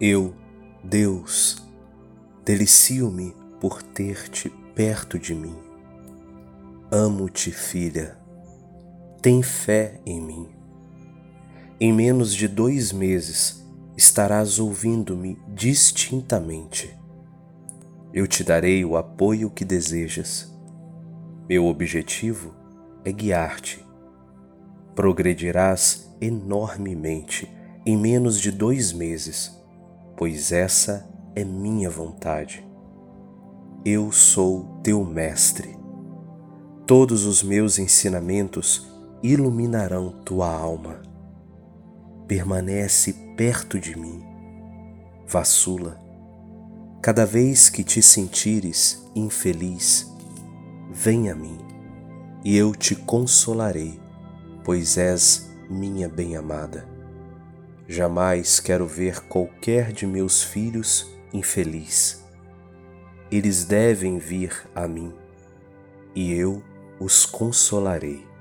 Eu, Deus, delicio-me por ter-te perto de mim. Amo-te, filha. Tem fé em mim. Em menos de dois meses estarás ouvindo-me distintamente. Eu te darei o apoio que desejas. Meu objetivo é guiar-te. Progredirás enormemente em menos de dois meses, pois essa é minha vontade. Eu sou teu mestre. Todos os meus ensinamentos iluminarão tua alma. Permanece perto de mim. Vassula. Cada vez que te sentires infeliz, vem a mim e eu te consolarei, pois és minha bem-amada. Jamais quero ver qualquer de meus filhos infeliz. Eles devem vir a mim e eu os consolarei.